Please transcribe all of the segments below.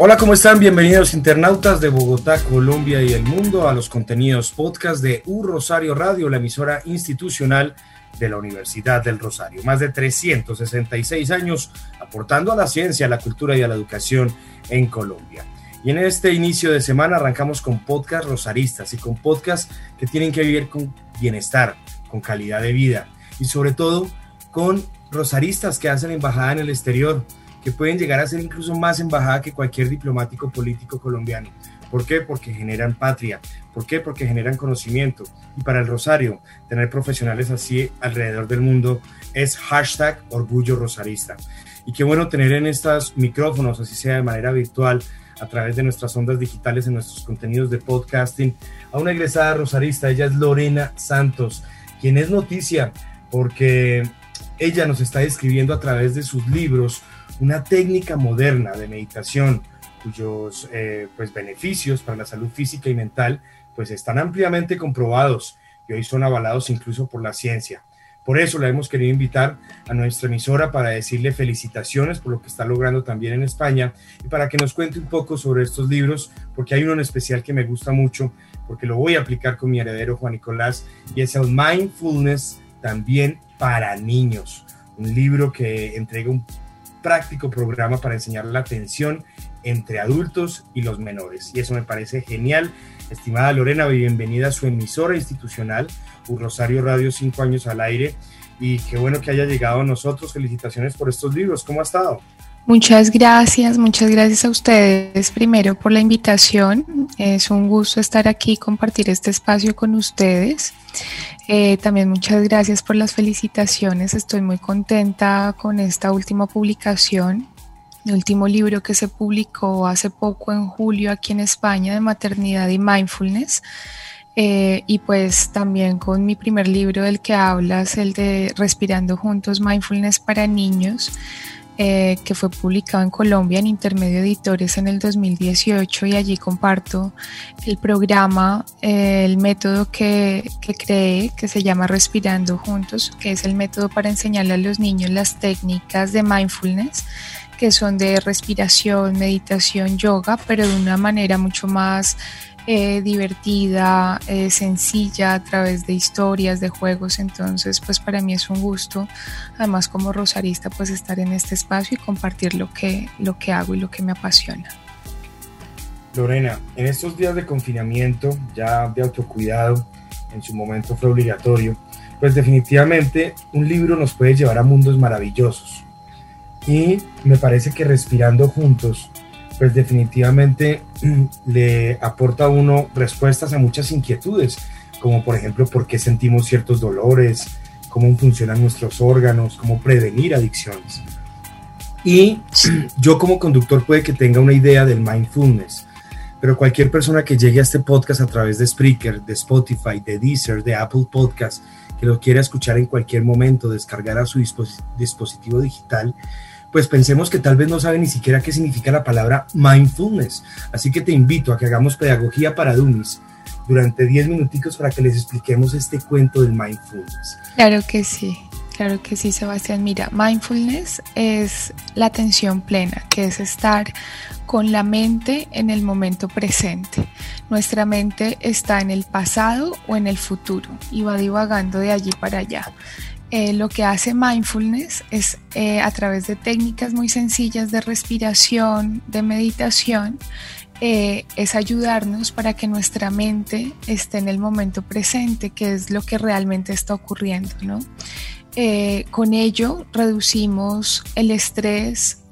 Hola, ¿cómo están? Bienvenidos internautas de Bogotá, Colombia y el mundo a los contenidos podcast de U Rosario Radio, la emisora institucional de la Universidad del Rosario. Más de 366 años aportando a la ciencia, a la cultura y a la educación en Colombia. Y en este inicio de semana arrancamos con podcast rosaristas y con podcast que tienen que vivir con bienestar, con calidad de vida y sobre todo con rosaristas que hacen embajada en el exterior, que pueden llegar a ser incluso más embajada que cualquier diplomático político colombiano. ¿Por qué? Porque generan patria. ¿Por qué? Porque generan conocimiento. Y para el Rosario, tener profesionales así alrededor del mundo es hashtag orgullo rosarista. Y qué bueno tener en estos micrófonos, así sea de manera virtual, a través de nuestras ondas digitales, en nuestros contenidos de podcasting, a una egresada rosarista. Ella es Lorena Santos, quien es noticia porque ella nos está describiendo a través de sus libros una técnica moderna de meditación cuyos eh, pues, beneficios para la salud física y mental pues están ampliamente comprobados y hoy son avalados incluso por la ciencia. Por eso la hemos querido invitar a nuestra emisora para decirle felicitaciones por lo que está logrando también en España y para que nos cuente un poco sobre estos libros, porque hay uno en especial que me gusta mucho, porque lo voy a aplicar con mi heredero Juan Nicolás, y es el Mindfulness también para niños, un libro que entrega un práctico programa para enseñar la atención entre adultos y los menores. Y eso me parece genial. Estimada Lorena, bienvenida a su emisora institucional, un Rosario Radio 5 años al aire. Y qué bueno que haya llegado a nosotros. Felicitaciones por estos libros. ¿Cómo ha estado? Muchas gracias, muchas gracias a ustedes primero por la invitación. Es un gusto estar aquí y compartir este espacio con ustedes. Eh, también muchas gracias por las felicitaciones. Estoy muy contenta con esta última publicación. El último libro que se publicó hace poco en julio aquí en España de maternidad y mindfulness. Eh, y pues también con mi primer libro del que hablas, el de Respirando Juntos, Mindfulness para Niños eh, que fue publicado en Colombia en Intermedio Editores en el 2018 y allí comparto el programa, eh, el método que, que creé, que se llama Respirando Juntos, que es el método para enseñarle a los niños las técnicas de mindfulness que son de respiración, meditación, yoga, pero de una manera mucho más eh, divertida, eh, sencilla, a través de historias, de juegos. Entonces, pues para mí es un gusto, además como rosarista, pues estar en este espacio y compartir lo que, lo que hago y lo que me apasiona. Lorena, en estos días de confinamiento, ya de autocuidado, en su momento fue obligatorio, pues definitivamente un libro nos puede llevar a mundos maravillosos. Y me parece que respirando juntos pues definitivamente le aporta a uno respuestas a muchas inquietudes, como por ejemplo por qué sentimos ciertos dolores, cómo funcionan nuestros órganos, cómo prevenir adicciones. Y yo como conductor puede que tenga una idea del mindfulness, pero cualquier persona que llegue a este podcast a través de Spreaker, de Spotify, de Deezer, de Apple Podcast, que lo quiera escuchar en cualquier momento, descargar a su dispositivo digital, pues pensemos que tal vez no sabe ni siquiera qué significa la palabra mindfulness. Así que te invito a que hagamos pedagogía para dummies durante 10 minuticos para que les expliquemos este cuento del mindfulness. Claro que sí. Claro que sí, Sebastián. Mira, mindfulness es la atención plena, que es estar con la mente en el momento presente. nuestra mente está en el pasado o en el futuro y va divagando de allí para allá. Eh, lo que hace mindfulness es eh, a través de técnicas muy sencillas de respiración, de meditación, eh, es ayudarnos para que nuestra mente esté en el momento presente, que es lo que realmente está ocurriendo, ¿no? Con ello reducimos el estrés,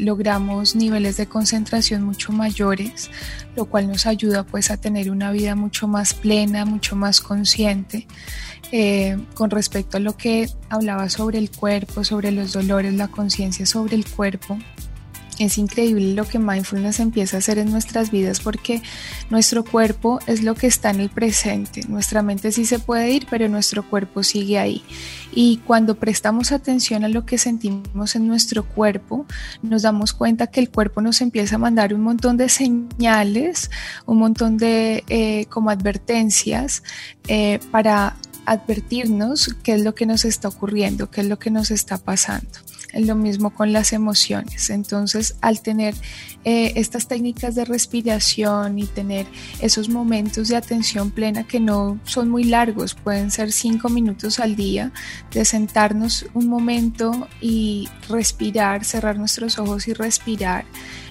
logramos niveles de concentración mucho mayores, lo cual nos ayuda pues a tener una vida mucho más plena, mucho más consciente. Con respecto a lo que hablaba sobre el cuerpo, sobre los dolores, la conciencia sobre el cuerpo, es increíble lo que mindfulness empieza a hacer en nuestras vidas porque nuestro cuerpo es lo que está en el presente. Nuestra mente sí se puede ir, pero nuestro cuerpo sigue ahí. Y cuando prestamos atención a lo que sentimos en nuestro cuerpo, nos damos cuenta que el cuerpo nos empieza a mandar un montón de señales, un montón de eh, como advertencias eh, para advertirnos qué es lo que nos está ocurriendo, qué es lo que nos está pasando. Lo mismo con las emociones. Entonces, al tener eh, estas técnicas de respiración y tener esos momentos de atención plena que no son muy largos, pueden ser cinco minutos al día, de sentarnos un momento y respirar, cerrar nuestros ojos y respirar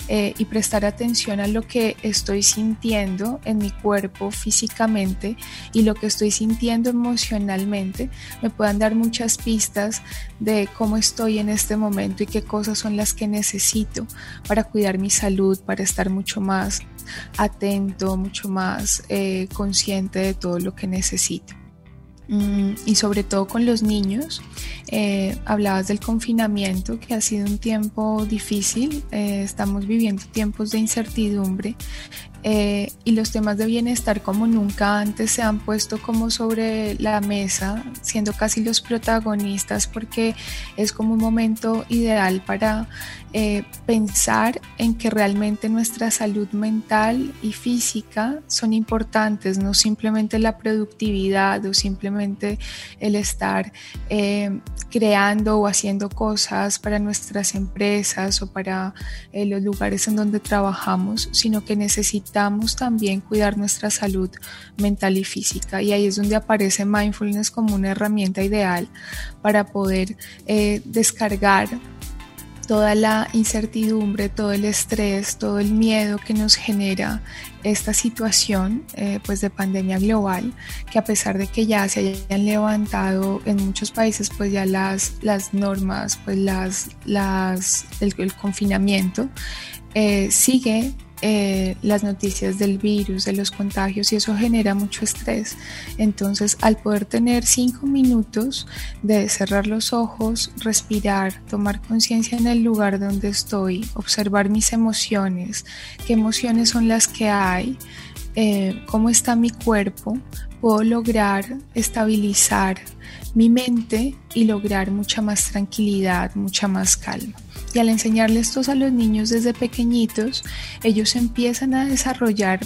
eh, y prestar atención a lo que estoy sintiendo en mi cuerpo físicamente y lo que estoy sintiendo emocionalmente, me puedan dar muchas pistas de cómo estoy en este momento y qué cosas son las que necesito para cuidar mi salud, para estar mucho más atento, mucho más eh, consciente de todo lo que necesito. Mm, y sobre todo con los niños. Eh, hablabas del confinamiento, que ha sido un tiempo difícil. Eh, estamos viviendo tiempos de incertidumbre eh, y los temas de bienestar como nunca antes se han puesto como sobre la mesa, siendo casi los protagonistas porque es como un momento ideal para eh, pensar en que realmente nuestra salud mental y física son importantes, no simplemente la productividad o simplemente el estar eh, creando o haciendo cosas para nuestras empresas o para los lugares en donde trabajamos, sino que necesitamos necesitamos también cuidar nuestra salud mental y física. Y ahí es donde aparece mindfulness como una herramienta ideal para poder eh, descargar toda la incertidumbre, todo el estrés, todo el miedo que nos genera esta situación eh, pues de pandemia global, que a pesar de que ya se hayan levantado en muchos países pues ya las, las normas, pues las, las, el, confinamiento, eh, sigue eh, las noticias del virus, de los contagios y eso genera mucho estrés. Entonces, al poder tener cinco minutos de cerrar los ojos, respirar, tomar conciencia en el lugar donde estoy, observar mis emociones, qué emociones son las que hay, eh, cómo está mi cuerpo, puedo lograr estabilizar mi mente y lograr mucha más tranquilidad, mucha más calma. Y al enseñarle esto a los niños desde pequeñitos, ellos empiezan a desarrollar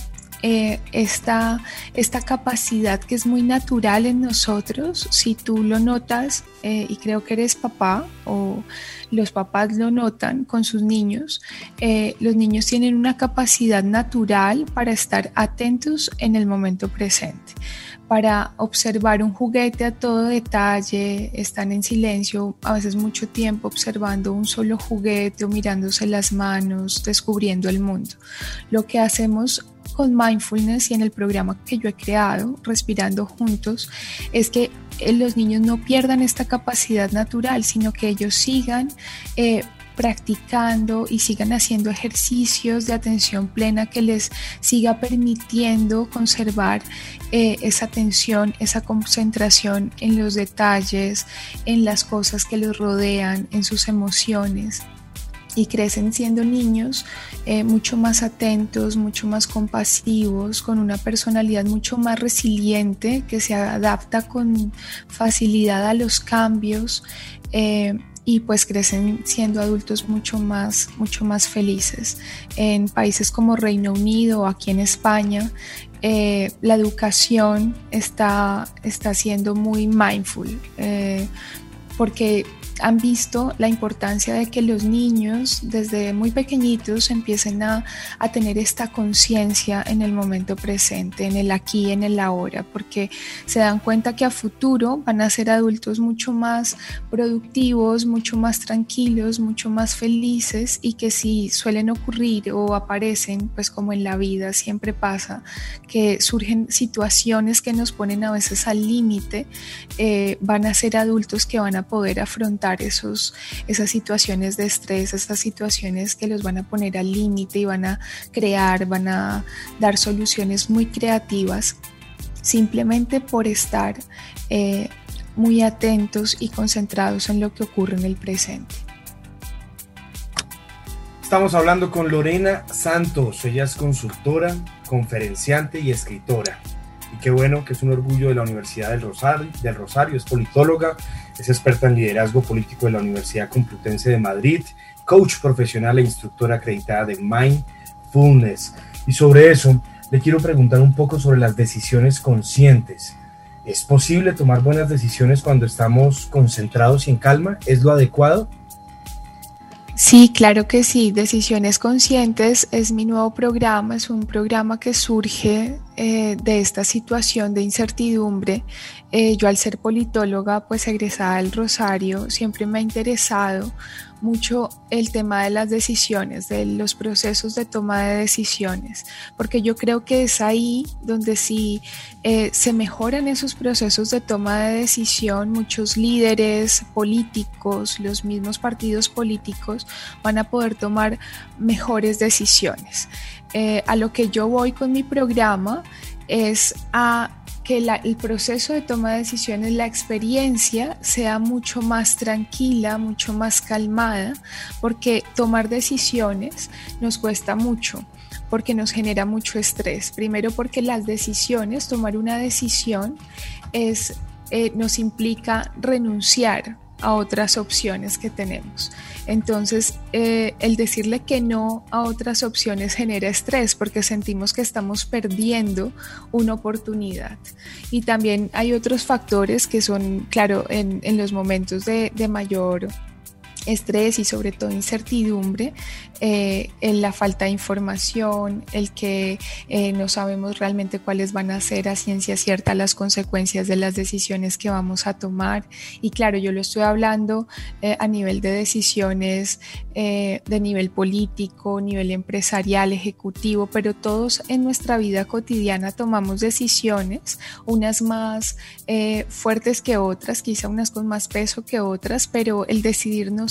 eh, esta, esta, capacidad que es muy natural en nosotros, si tú lo notas, eh, y creo que eres papá o los papás lo notan con sus niños, eh, los niños tienen una capacidad natural para estar atentos en el momento presente para observar un juguete a todo detalle, están en silencio a veces mucho tiempo observando un solo juguete o mirándose las manos, descubriendo el mundo. Lo que hacemos con mindfulness y en el programa que yo he creado, Respirando Juntos, es que eh, los niños no pierdan esta capacidad natural, sino que ellos sigan eh, practicando y sigan haciendo ejercicios de atención plena que les siga permitiendo conservar eh, esa atención, esa concentración en los detalles, en las cosas que los rodean, en sus emociones y crecen siendo niños eh, mucho más atentos, mucho más compasivos, con una personalidad mucho más resiliente que se adapta con facilidad a los cambios. Eh, y pues crecen siendo adultos mucho más, mucho más felices. En países como Reino Unido o aquí en España, eh, la educación está, está siendo muy mindful, porque han visto la importancia de que los niños desde muy pequeñitos empiecen a, a tener esta conciencia en el momento presente, en el aquí, en el ahora, porque se dan cuenta que a futuro van a ser adultos mucho más productivos, mucho más tranquilos, mucho más felices y que si suelen ocurrir o aparecen, pues como en la vida siempre pasa, que surgen situaciones que nos ponen a veces al límite, eh, van a ser adultos que van a poder afrontar esos, esas situaciones de estrés, esas situaciones que los van a poner al límite y van a crear, van a dar soluciones muy creativas simplemente por estar eh, muy atentos y concentrados en lo que ocurre en el presente. Estamos hablando con Lorena Santos, ella es consultora, conferenciante y escritora. Qué bueno que es un orgullo de la Universidad del Rosario, del Rosario, es politóloga, es experta en liderazgo político de la Universidad Complutense de Madrid, coach profesional e instructora acreditada de Mindfulness. Y sobre eso, le quiero preguntar un poco sobre las decisiones conscientes. ¿Es posible tomar buenas decisiones cuando estamos concentrados y en calma? ¿Es lo adecuado? Sí, claro que sí. Decisiones Conscientes es mi nuevo programa, es un programa que surge eh, de esta situación de incertidumbre. Eh, yo al ser politóloga, pues egresada del Rosario, siempre me ha interesado mucho el tema de las decisiones, de los procesos de toma de decisiones, porque yo creo que es ahí donde si eh, se mejoran esos procesos de toma de decisión, muchos líderes políticos, los mismos partidos políticos van a poder tomar mejores decisiones. Eh, a lo que yo voy con mi programa es a que el proceso de toma de decisiones, la experiencia sea mucho más tranquila, mucho más calmada, porque tomar decisiones nos cuesta mucho porque nos genera mucho estrés. Primero porque las decisiones, tomar una decisión es, eh, nos implica renunciar a otras opciones que tenemos. Entonces, eh, el decirle que no a otras opciones genera estrés porque sentimos que estamos perdiendo una oportunidad. Y también hay otros factores que son, claro, en, los momentos de, de mayor estrés y sobre todo incertidumbre, eh, en la falta de información, el que eh, no sabemos realmente cuáles van a ser a ciencia cierta las consecuencias de las decisiones que vamos a tomar. Y claro, yo lo estoy hablando eh, a nivel de decisiones de nivel político, nivel empresarial, ejecutivo, pero todos en nuestra vida cotidiana tomamos decisiones, unas más fuertes que otras, quizá unas con más peso que otras, pero el decidirnos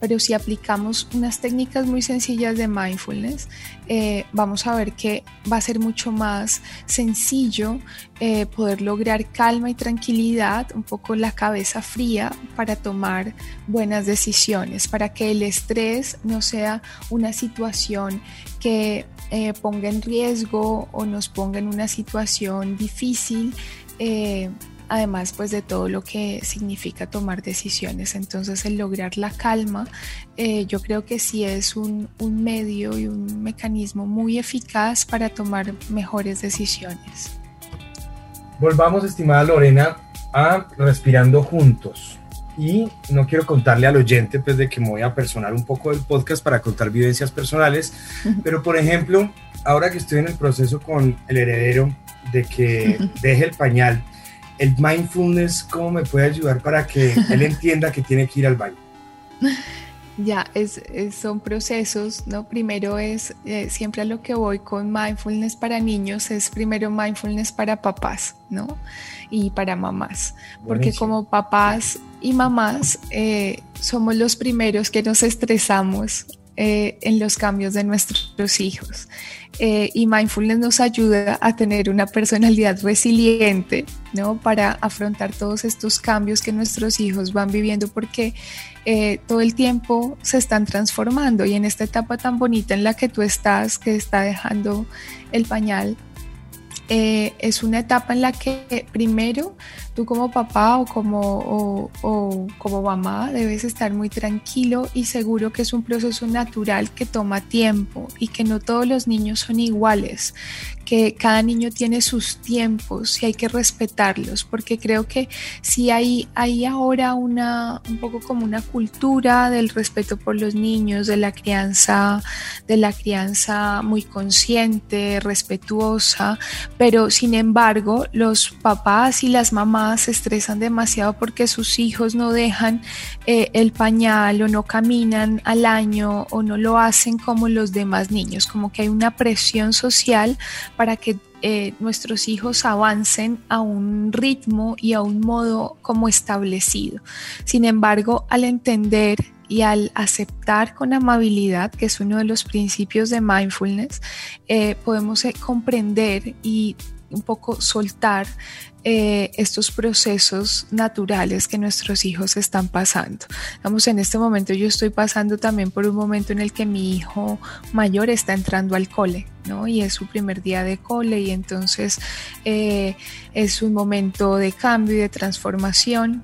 Pero si aplicamos unas técnicas muy sencillas de mindfulness, eh, vamos a ver que va a ser mucho más sencillo eh, poder lograr calma y tranquilidad, un poco la cabeza fría para tomar buenas decisiones, para que el estrés no sea una situación que eh, ponga en riesgo o nos ponga en una situación difícil. Además pues de todo lo que significa tomar decisiones. Entonces el lograr la calma eh, yo creo que sí es un, un, medio y un mecanismo muy eficaz para tomar mejores decisiones. Volvamos, estimada Lorena, a Respirando Juntos. Y no quiero contarle al oyente pues de que me voy a personar un poco del podcast para contar vivencias personales, pero por ejemplo, ahora que estoy en el proceso con el heredero de que deje el pañal, el mindfulness, ¿cómo me puede ayudar para que él entienda que tiene que ir al baño? Ya, es, son procesos, ¿no? Primero es, eh, siempre a lo que voy con mindfulness para niños, es primero mindfulness para papás, ¿no? Y para mamás, porque como papás y mamás eh, somos los primeros que nos estresamos eh, en los cambios de nuestros hijos. Eh, y mindfulness nos ayuda a tener una personalidad resiliente, ¿no? Para afrontar todos estos cambios que nuestros hijos van viviendo porque eh, todo el tiempo se están transformando y en esta etapa tan bonita en la que tú estás, que está dejando el pañal, eh, es una etapa en la que primero tú como papá o como, o, como mamá debes estar muy tranquilo y seguro que es un proceso natural que toma tiempo y que no todos los niños son iguales, que cada niño tiene sus tiempos y hay que respetarlos, porque creo que si hay, hay ahora una, un poco como una cultura del respeto por los niños, de la crianza, de la crianza muy consciente, respetuosa, pero sin embargo los papás y las mamás se estresan demasiado porque sus hijos no dejan eh, el pañal o no caminan al año o no lo hacen como los demás niños, como que hay una presión social para que eh, nuestros hijos avancen a un ritmo y a un modo como establecido. Sin embargo, al entender y al aceptar con amabilidad, que es uno de los principios de mindfulness, eh, podemos comprender y un poco soltar eh, estos procesos naturales que nuestros hijos están pasando. Vamos, en este momento yo estoy pasando también por un momento en el que mi hijo mayor está entrando al cole, ¿no? Y es su primer día de cole y entonces eh, es un momento de cambio y de transformación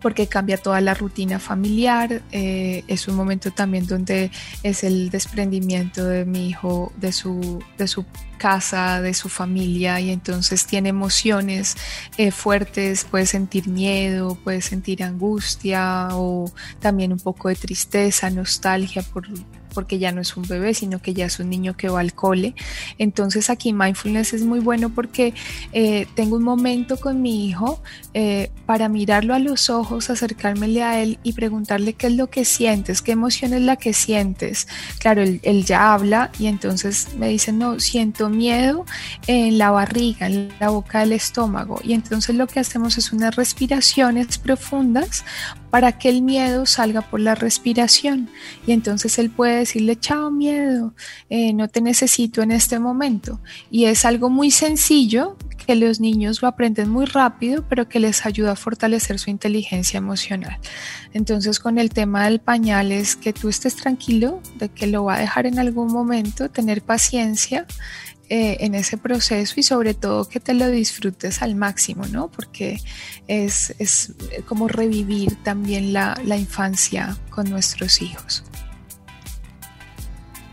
porque cambia toda la rutina familiar. Eh, es un momento también donde es el desprendimiento de mi hijo, de su, de su casa, de su familia, y entonces tiene emociones eh, fuertes, puede sentir miedo, puede sentir angustia o también un poco de tristeza, nostalgia por porque ya no es un bebé, sino que ya es un niño que va al cole. Entonces aquí mindfulness es muy bueno porque eh, tengo un momento con mi hijo eh, para mirarlo a los ojos, acercármele a él y preguntarle qué es lo que sientes, qué emoción es la que sientes. Claro, él, él ya habla y entonces me dice, no, siento miedo en la barriga, en la boca del estómago. Y entonces lo que hacemos es unas respiraciones profundas para que el miedo salga por la respiración. Y entonces él puede decirle, chao miedo, eh, no te necesito en este momento. Y es algo muy sencillo que los niños lo aprenden muy rápido, pero que les ayuda a fortalecer su inteligencia emocional. Entonces con el tema del pañal es que tú estés tranquilo de que lo va a dejar en algún momento, tener paciencia eh, en ese proceso y sobre todo que te lo disfrutes al máximo, ¿no? Porque es, es como revivir también la, la infancia con nuestros hijos.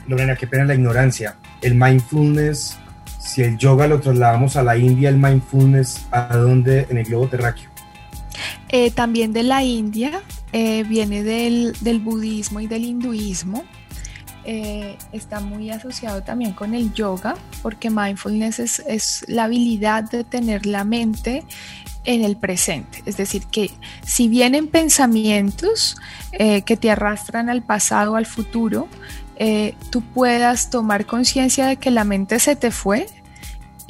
Lorena, qué pena la ignorancia. El mindfulness, si el yoga lo trasladamos a la India, el mindfulness, ¿a dónde en el globo terráqueo? Eh, también de la India, eh, viene del, del, budismo y del hinduismo. Eh, está muy asociado también con el yoga, porque mindfulness es, es, la habilidad de tener la mente en el presente. Es decir, que si vienen pensamientos que te arrastran al pasado, al futuro, eh, tú puedas tomar conciencia de que la mente se te fue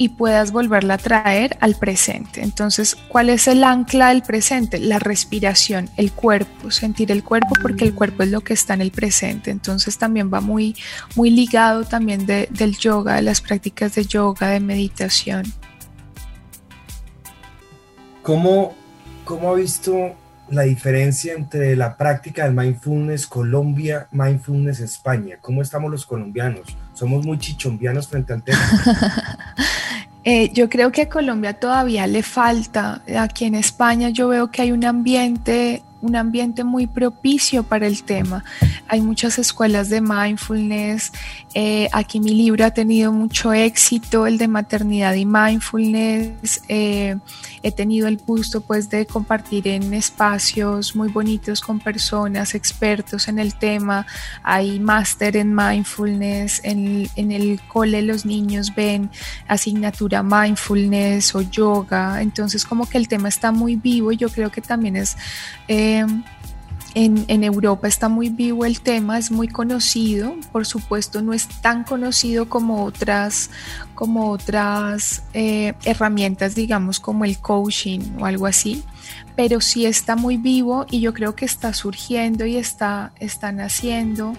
y puedas volverla a traer al presente. Entonces, ¿cuál es el ancla del presente? La respiración, el cuerpo, sentir el cuerpo porque el cuerpo es lo que está en el presente. Entonces también va muy, muy ligado también del yoga, de las prácticas de yoga, de meditación. ¿Cómo, cómo ha visto la diferencia entre la práctica del mindfulness Colombia, mindfulness España? ¿Cómo estamos los colombianos? Somos muy chichombianos frente al tema. Eh, yo creo que a Colombia todavía le falta. Aquí en España yo veo que hay un ambiente un ambiente muy propicio para el tema. Hay muchas escuelas de mindfulness. Eh, aquí mi libro ha tenido mucho éxito, el de maternidad y mindfulness. Eh, he tenido el gusto pues de compartir en espacios muy bonitos con personas expertos en el tema. Hay máster en mindfulness. En, en el cole los niños ven asignatura mindfulness o yoga. Entonces como que el tema está muy vivo y yo creo que también es... Eh, en, Europa está muy vivo el tema, es muy conocido, por supuesto no es tan conocido como otras, como otras eh, herramientas, digamos, como el coaching o algo así, pero sí está muy vivo y yo creo que está surgiendo y está, está naciendo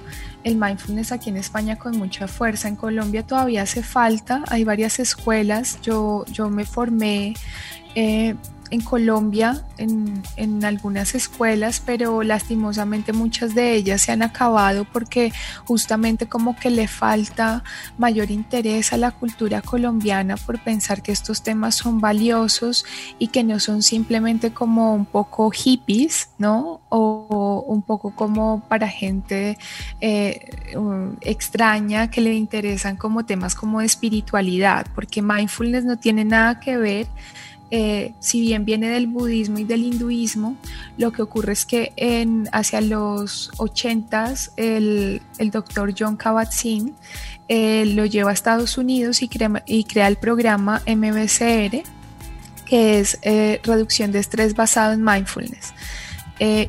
el mindfulness aquí en España con mucha fuerza. En Colombia todavía hace falta, hay varias escuelas, yo, yo me formé. Eh, en Colombia en, en, algunas escuelas, pero lastimosamente muchas de ellas se han acabado porque justamente como que le falta mayor interés a la cultura colombiana por pensar que estos temas son valiosos y que no son simplemente como un poco hippies, ¿no? O, un poco como para gente eh, extraña que le interesan como temas como de espiritualidad, porque mindfulness no tiene nada que ver eh, si bien viene del budismo y del hinduismo, lo que ocurre es que hacia los 80 el, doctor John Kabat-Zinn eh, lo lleva a Estados Unidos y crea, el programa MBCR, que es eh, reducción de estrés basado en mindfulness.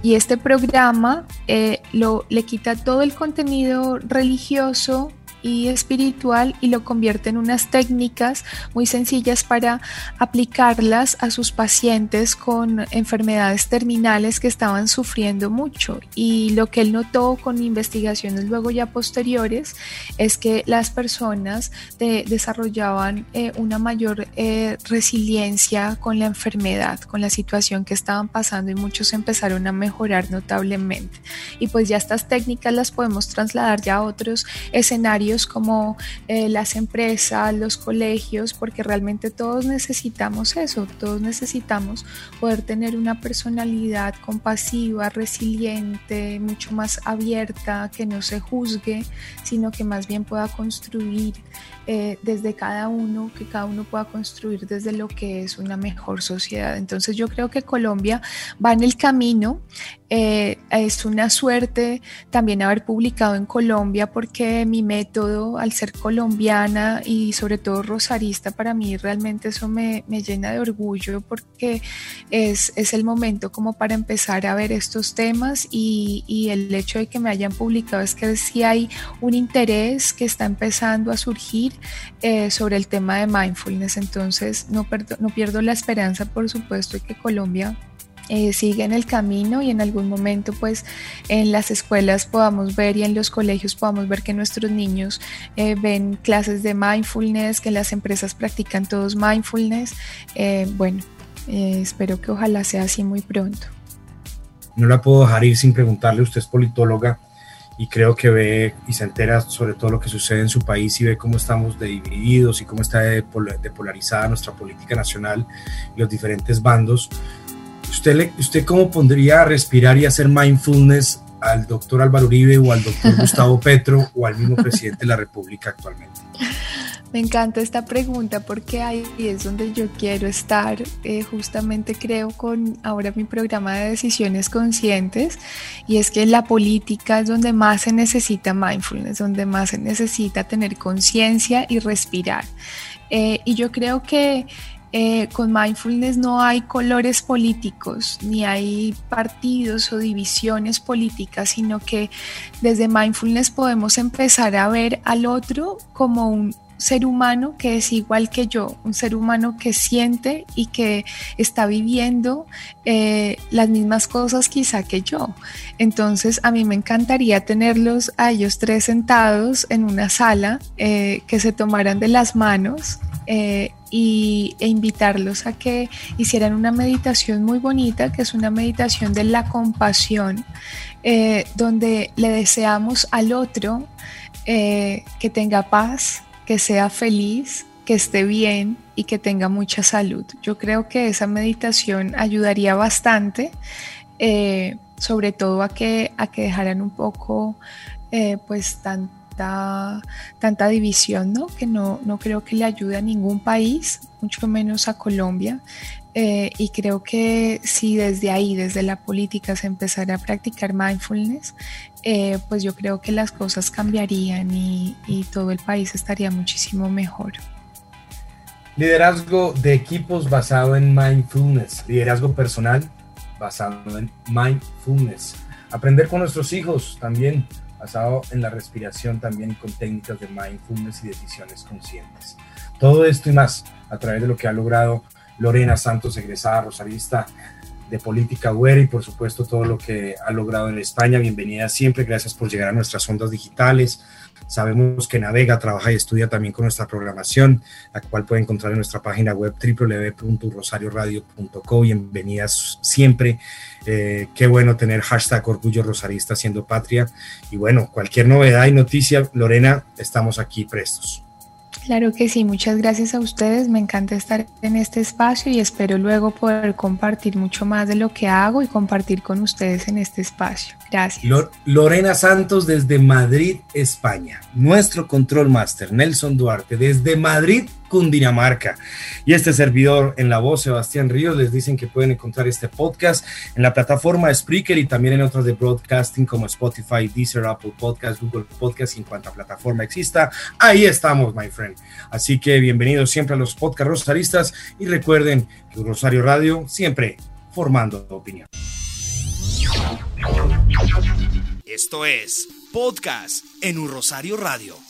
y este programa le quita todo el contenido religioso y espiritual y lo convierte en unas técnicas muy sencillas para aplicarlas a sus pacientes con enfermedades terminales que estaban sufriendo mucho. Y lo que él notó con investigaciones luego ya posteriores es que las personas desarrollaban eh, una mayor eh, resiliencia con la enfermedad, con la situación que estaban pasando y muchos empezaron a mejorar notablemente. Y pues ya estas técnicas las podemos trasladar ya a otros escenarios como eh, las empresas, los colegios, porque realmente todos necesitamos eso, todos necesitamos poder tener una personalidad compasiva, resiliente, mucho más abierta, que no se juzgue, sino que más bien pueda construir eh, desde cada uno, que cada uno pueda construir desde lo que es una mejor sociedad. Entonces yo creo que Colombia va en el camino. Eh, es una suerte también haber publicado en Colombia porque mi método, al ser colombiana y sobre todo rosarista, para mí realmente eso me, me llena de orgullo porque es, es, el momento como para empezar a ver estos temas y, y el hecho de que me hayan publicado es que sí hay un interés que está empezando a surgir eh, sobre el tema de mindfulness. Entonces, no, no pierdo la esperanza, por supuesto, de que Colombia eh, siga en el camino y en algún momento pues en las escuelas podamos ver y en los colegios podamos ver que nuestros niños eh, ven clases de mindfulness, que las empresas practican todos mindfulness. bueno, espero que ojalá sea así muy pronto. No la puedo dejar ir sin preguntarle, usted es politóloga y creo que ve y se entera sobre todo lo que sucede en su país y ve cómo estamos divididos y cómo está depolarizada nuestra política nacional los diferentes bandos. ¿Usted, le, ¿Usted cómo pondría a respirar y hacer mindfulness al doctor Álvaro Uribe o al doctor Gustavo Petro o al mismo presidente de la República actualmente? Me encanta esta pregunta porque ahí es donde yo quiero estar. Eh, justamente creo con ahora mi programa de decisiones conscientes y es que la política es donde más se necesita mindfulness, donde más se necesita tener conciencia y respirar. Eh, y yo creo que eh, con mindfulness no hay colores políticos, ni hay partidos o divisiones políticas, sino que desde mindfulness podemos empezar a ver al otro como un ser humano que es igual que yo, un ser humano que siente y que está viviendo eh, las mismas cosas quizá que yo. Entonces a mí me encantaría tenerlos a ellos tres sentados en una sala, eh, que se tomaran de las manos. Y, e invitarlos a que hicieran una meditación muy bonita, que es una meditación de la compasión, donde le deseamos al otro que tenga paz, que sea feliz, que esté bien y que tenga mucha salud. Yo creo que esa meditación ayudaría bastante, eh, sobre todo a que, a que dejaran un poco eh, pues tanta, tanta división, ¿no? que no, no creo que le ayude a ningún país, mucho menos a Colombia. Eh, y creo que si desde ahí, desde la política, se empezara a practicar mindfulness, eh, pues yo creo que las cosas cambiarían y, todo el país estaría muchísimo mejor. Liderazgo de equipos basado en mindfulness, liderazgo personal basado en mindfulness. aprender con nuestros hijos también, basado en la respiración también con técnicas de mindfulness y decisiones conscientes. Todo esto y más a través de lo que ha logrado Lorena Santos, egresada rosarista de política web y por supuesto todo lo que ha logrado en España. Bienvenida siempre, gracias por llegar a nuestras ondas digitales. Sabemos que navega, trabaja y estudia también con nuestra programación, la cual puede encontrar en nuestra página web www.rosarioradio.co. Bienvenidas siempre. Eh, qué bueno tener hashtag Orgullo Rosarista siendo patria. Y bueno, cualquier novedad y noticia, Lorena, estamos aquí prestos. Claro que sí, muchas gracias a ustedes. Me encanta estar en este espacio y espero luego poder compartir mucho más de lo que hago y compartir con ustedes en este espacio. Gracias. Lorena Santos desde Madrid, España. Nuestro control master, Nelson Duarte, desde Madrid, Cundinamarca. Y este servidor en la voz, Sebastián Ríos, les dicen que pueden encontrar este podcast en la plataforma Spreaker y también en otras de broadcasting como Spotify, Deezer, Apple Podcast, Google Podcast y en cuanta plataforma exista. Ahí estamos, my friend. Así que bienvenidos siempre a los podcast rosaristas y recuerden que Rosario Radio siempre formando opinión. Esto es Podcast en un Rosario Radio.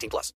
18 plus.